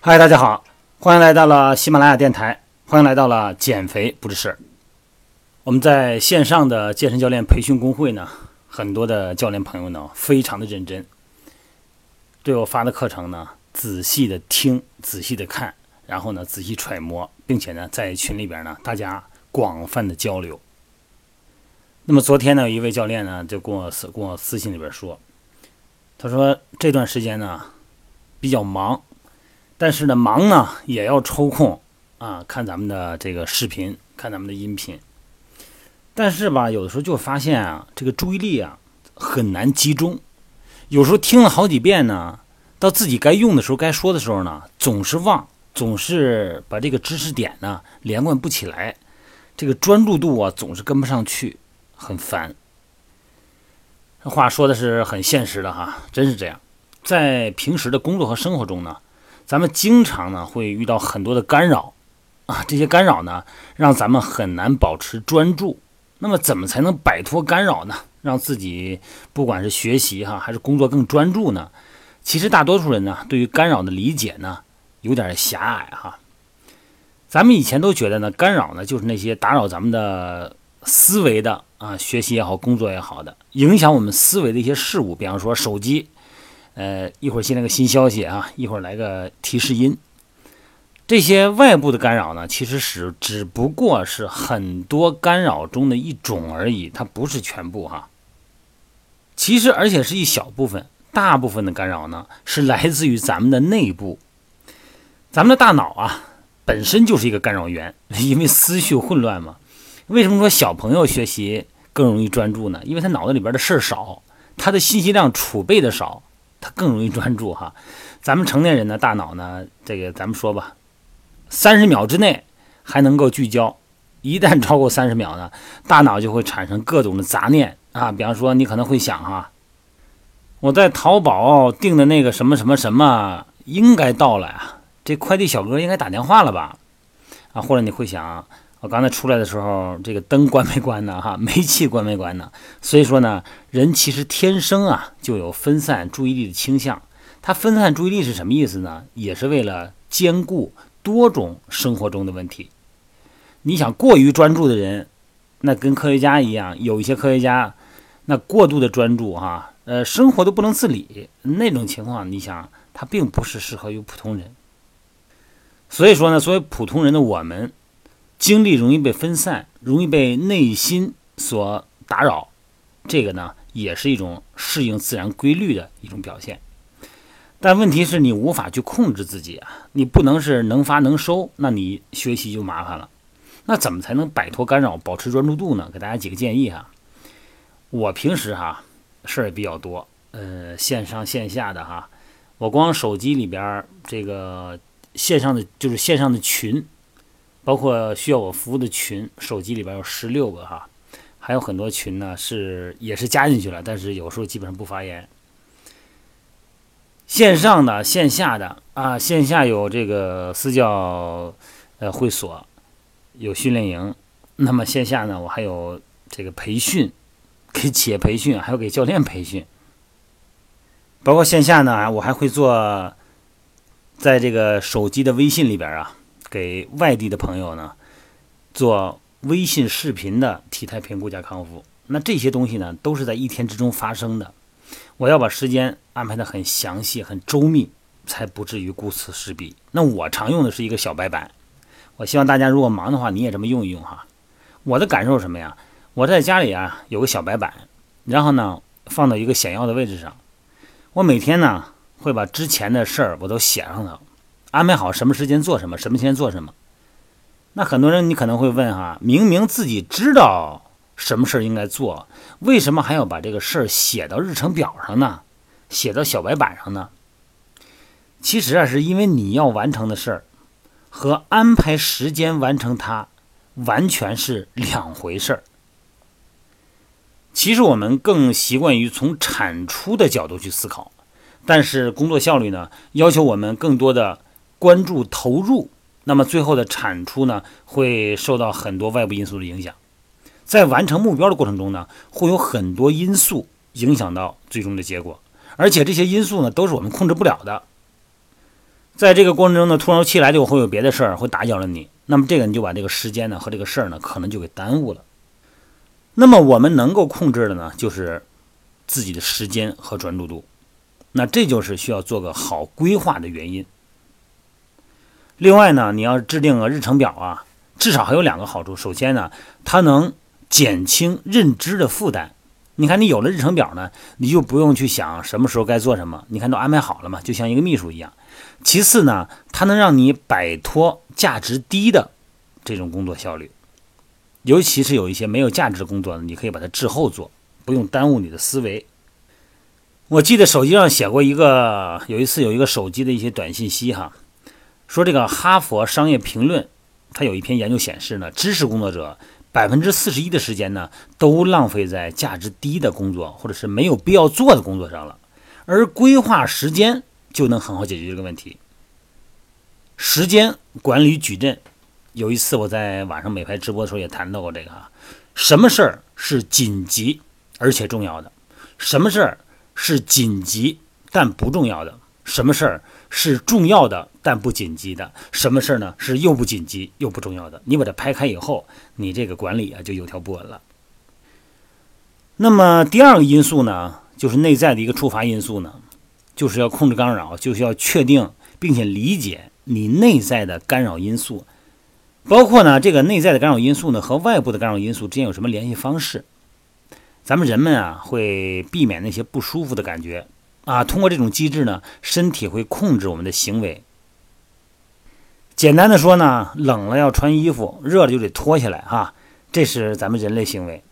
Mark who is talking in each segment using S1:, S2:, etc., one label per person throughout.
S1: 嗨，大家好，欢迎来到了喜马拉雅电台，欢迎来到了减肥不是事儿。我们在线上的健身教练培训工会呢，很多的教练朋友呢，非常的认真，对我发的课程呢，仔细的听，仔细的看，然后呢，仔细揣摩，并且呢，在群里边呢，大家广泛的交流。那么昨天呢，有一位教练呢，就跟我私跟我私信里边说，他说这段时间呢，比较忙。但是呢，忙呢也要抽空啊，看咱们的这个视频，看咱们的音频。但是吧，有的时候就发现啊，这个注意力啊很难集中。有时候听了好几遍呢，到自己该用的时候、该说的时候呢，总是忘，总是把这个知识点呢连贯不起来，这个专注度啊总是跟不上去，很烦。这话说的是很现实的哈，真是这样。在平时的工作和生活中呢。咱们经常呢会遇到很多的干扰啊，这些干扰呢让咱们很难保持专注。那么怎么才能摆脱干扰呢？让自己不管是学习哈还是工作更专注呢？其实大多数人呢对于干扰的理解呢有点狭隘哈。咱们以前都觉得呢干扰呢就是那些打扰咱们的思维的啊，学习也好，工作也好的，影响我们思维的一些事物，比方说手机。呃，一会儿新来个新消息啊，一会儿来个提示音，这些外部的干扰呢，其实是只不过是很多干扰中的一种而已，它不是全部哈。其实，而且是一小部分，大部分的干扰呢，是来自于咱们的内部。咱们的大脑啊，本身就是一个干扰源，因为思绪混乱嘛。为什么说小朋友学习更容易专注呢？因为他脑子里边的事儿少，他的信息量储备的少。他更容易专注哈，咱们成年人的大脑呢，这个咱们说吧，三十秒之内还能够聚焦，一旦超过三十秒呢，大脑就会产生各种的杂念啊。比方说，你可能会想哈，我在淘宝订的那个什么什么什么应该到了呀，这快递小哥应该打电话了吧？啊，或者你会想。我刚才出来的时候，这个灯关没关呢？哈，煤气关没关呢？所以说呢，人其实天生啊就有分散注意力的倾向。他分散注意力是什么意思呢？也是为了兼顾多种生活中的问题。你想过于专注的人，那跟科学家一样，有一些科学家那过度的专注哈，呃，生活都不能自理那种情况，你想他并不是适合于普通人。所以说呢，作为普通人的我们。精力容易被分散，容易被内心所打扰，这个呢也是一种适应自然规律的一种表现。但问题是你无法去控制自己啊，你不能是能发能收，那你学习就麻烦了。那怎么才能摆脱干扰，保持专注度呢？给大家几个建议哈。我平时哈事儿也比较多，呃，线上线下的哈，我光手机里边这个线上的就是线上的群。包括需要我服务的群，手机里边有十六个哈，还有很多群呢，是也是加进去了，但是有时候基本上不发言。线上的、线下的啊，线下有这个私教呃会所，有训练营，那么线下呢，我还有这个培训，给企业培训，还有给教练培训。包括线下呢，我还会做，在这个手机的微信里边啊。给外地的朋友呢，做微信视频的体态评估加康复，那这些东西呢，都是在一天之中发生的。我要把时间安排的很详细、很周密，才不至于顾此失彼。那我常用的是一个小白板，我希望大家如果忙的话，你也这么用一用哈。我的感受什么呀？我在家里啊有个小白板，然后呢放到一个显要的位置上，我每天呢会把之前的事儿我都写上它。安排好什么时间做什么，什么时间做什么。那很多人你可能会问哈，明明自己知道什么事儿应该做，为什么还要把这个事儿写到日程表上呢？写到小白板上呢？其实啊，是因为你要完成的事儿和安排时间完成它完全是两回事儿。其实我们更习惯于从产出的角度去思考，但是工作效率呢，要求我们更多的。关注投入，那么最后的产出呢，会受到很多外部因素的影响。在完成目标的过程中呢，会有很多因素影响到最终的结果，而且这些因素呢，都是我们控制不了的。在这个过程中呢，突如其来就会有别的事儿会打搅了你，那么这个你就把这个时间呢和这个事儿呢可能就给耽误了。那么我们能够控制的呢，就是自己的时间和专注度。那这就是需要做个好规划的原因。另外呢，你要制定个日程表啊，至少还有两个好处。首先呢，它能减轻认知的负担。你看，你有了日程表呢，你就不用去想什么时候该做什么，你看都安排好了嘛，就像一个秘书一样。其次呢，它能让你摆脱价值低的这种工作效率。尤其是有一些没有价值的工作呢，你可以把它滞后做，不用耽误你的思维。我记得手机上写过一个，有一次有一个手机的一些短信息哈，说这个《哈佛商业评论》它有一篇研究显示呢，知识工作者百分之四十一的时间呢都浪费在价值低的工作或者是没有必要做的工作上了，而规划时间就能很好解决这个问题。时间管理矩阵。有一次我在晚上美拍直播的时候也谈到过这个啊，什么事儿是紧急而且重要的？什么事儿是紧急但不重要的？什么事儿是重要的但不紧急的？什么事儿呢是又不紧急又不重要的？你把它拍开以后，你这个管理啊就有条不紊了。那么第二个因素呢，就是内在的一个触发因素呢，就是要控制干扰，就是要确定并且理解你内在的干扰因素。包括呢，这个内在的干扰因素呢和外部的干扰因素之间有什么联系方式？咱们人们啊会避免那些不舒服的感觉啊，通过这种机制呢，身体会控制我们的行为。简单的说呢，冷了要穿衣服，热了就得脱下来哈，这是咱们人类行为，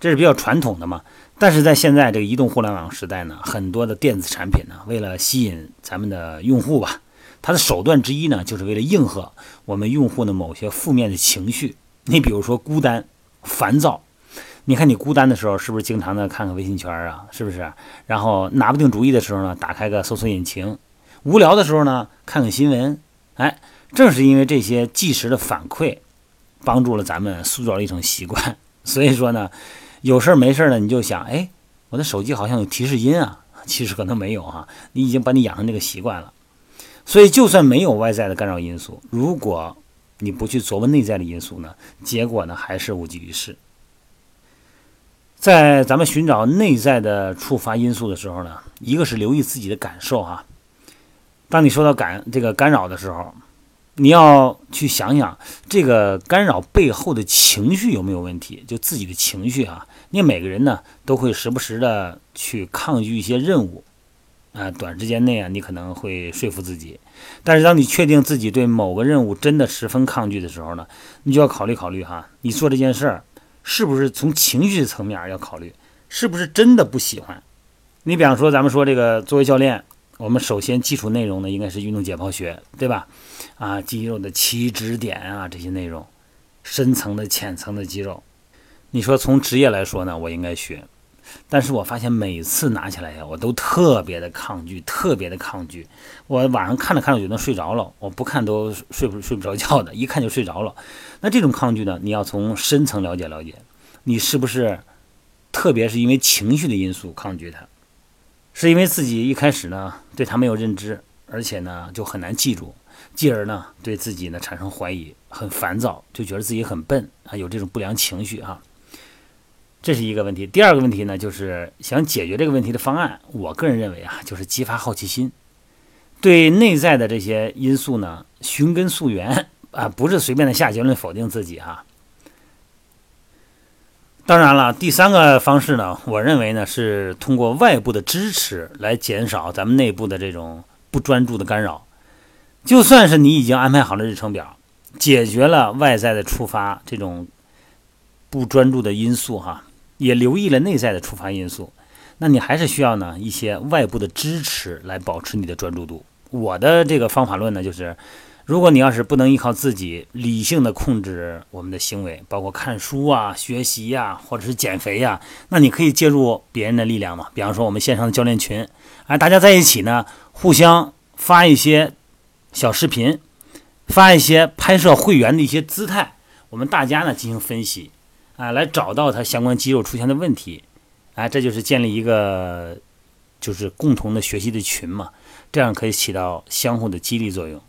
S1: 这是比较传统的嘛。但是在现在这个移动互联网时代呢，很多的电子产品呢，为了吸引咱们的用户吧。它的手段之一呢，就是为了应和我们用户的某些负面的情绪。你比如说孤单、烦躁。你看你孤单的时候，是不是经常的看看微信圈啊？是不是？然后拿不定主意的时候呢，打开个搜索引擎。无聊的时候呢，看看新闻。哎，正是因为这些即时的反馈，帮助了咱们塑造了一种习惯。所以说呢，有事儿没事儿呢，你就想，哎，我的手机好像有提示音啊。其实可能没有哈，你已经把你养成这个习惯了。所以，就算没有外在的干扰因素，如果你不去琢磨内在的因素呢，结果呢还是无济于事。在咱们寻找内在的触发因素的时候呢，一个是留意自己的感受哈。当你受到感这个干扰的时候，你要去想想这个干扰背后的情绪有没有问题，就自己的情绪啊。你每个人呢都会时不时的去抗拒一些任务。啊，短时间内啊，你可能会说服自己，但是当你确定自己对某个任务真的十分抗拒的时候呢，你就要考虑考虑哈，你做这件事儿是不是从情绪层面要考虑，是不是真的不喜欢？你比方说，咱们说这个作为教练，我们首先基础内容呢应该是运动解剖学，对吧？啊，肌肉的起止点啊这些内容，深层的、浅层的肌肉，你说从职业来说呢，我应该学。但是我发现每次拿起来呀，我都特别的抗拒，特别的抗拒。我晚上看着看着就能睡着了，我不看都睡不睡不着觉的，一看就睡着了。那这种抗拒呢，你要从深层了解了解，你是不是特别是因为情绪的因素抗拒它？是因为自己一开始呢对它没有认知，而且呢就很难记住，继而呢对自己呢产生怀疑，很烦躁，就觉得自己很笨啊，有这种不良情绪啊。这是一个问题。第二个问题呢，就是想解决这个问题的方案。我个人认为啊，就是激发好奇心，对内在的这些因素呢，寻根溯源啊，不是随便的下结论否定自己哈。当然了，第三个方式呢，我认为呢，是通过外部的支持来减少咱们内部的这种不专注的干扰。就算是你已经安排好了日程表，解决了外在的触发这种不专注的因素哈。也留意了内在的触发因素，那你还是需要呢一些外部的支持来保持你的专注度。我的这个方法论呢，就是如果你要是不能依靠自己理性的控制我们的行为，包括看书啊、学习呀，或者是减肥呀，那你可以借助别人的力量嘛。比方说我们线上的教练群，哎，大家在一起呢，互相发一些小视频，发一些拍摄会员的一些姿态，我们大家呢进行分析。啊，来找到它相关肌肉出现的问题，啊，这就是建立一个就是共同的学习的群嘛。这样可以起到相互的激励作用。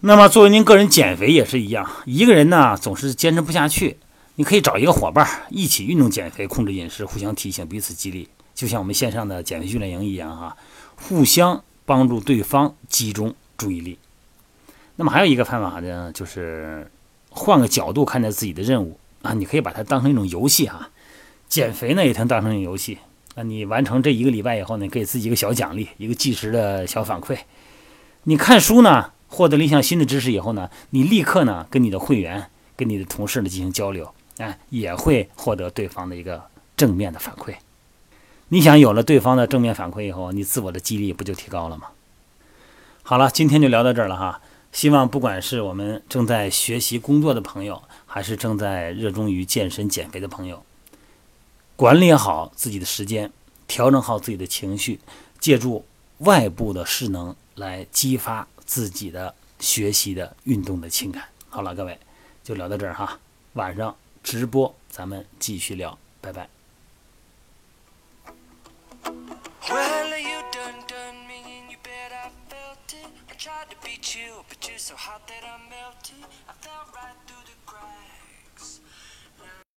S1: 那么，作为您个人减肥也是一样，一个人呢总是坚持不下去，你可以找一个伙伴一起运动减肥、控制饮食，互相提醒、彼此激励，就像我们线上的减肥训练营一样哈，互相帮助对方集中注意力。那么还有一个方法呢，就是换个角度看待自己的任务啊，你可以把它当成一种游戏哈，减肥呢也能当成一种游戏。那你完成这一个礼拜以后呢，给自己一个小奖励，一个计时的小反馈。你看书呢？获得了一项新的知识以后呢，你立刻呢跟你的会员、跟你的同事呢进行交流，哎，也会获得对方的一个正面的反馈。你想有了对方的正面反馈以后，你自我的激励不就提高了吗？好了，今天就聊到这儿了哈。希望不管是我们正在学习工作的朋友，还是正在热衷于健身减肥的朋友，管理好自己的时间，调整好自己的情绪，借助外部的势能来激发。自己的学习的运动的情感，好了，各位就聊到这儿哈。晚上直播咱们继续聊，拜拜。So hot that I melted. I fell right through the cracks.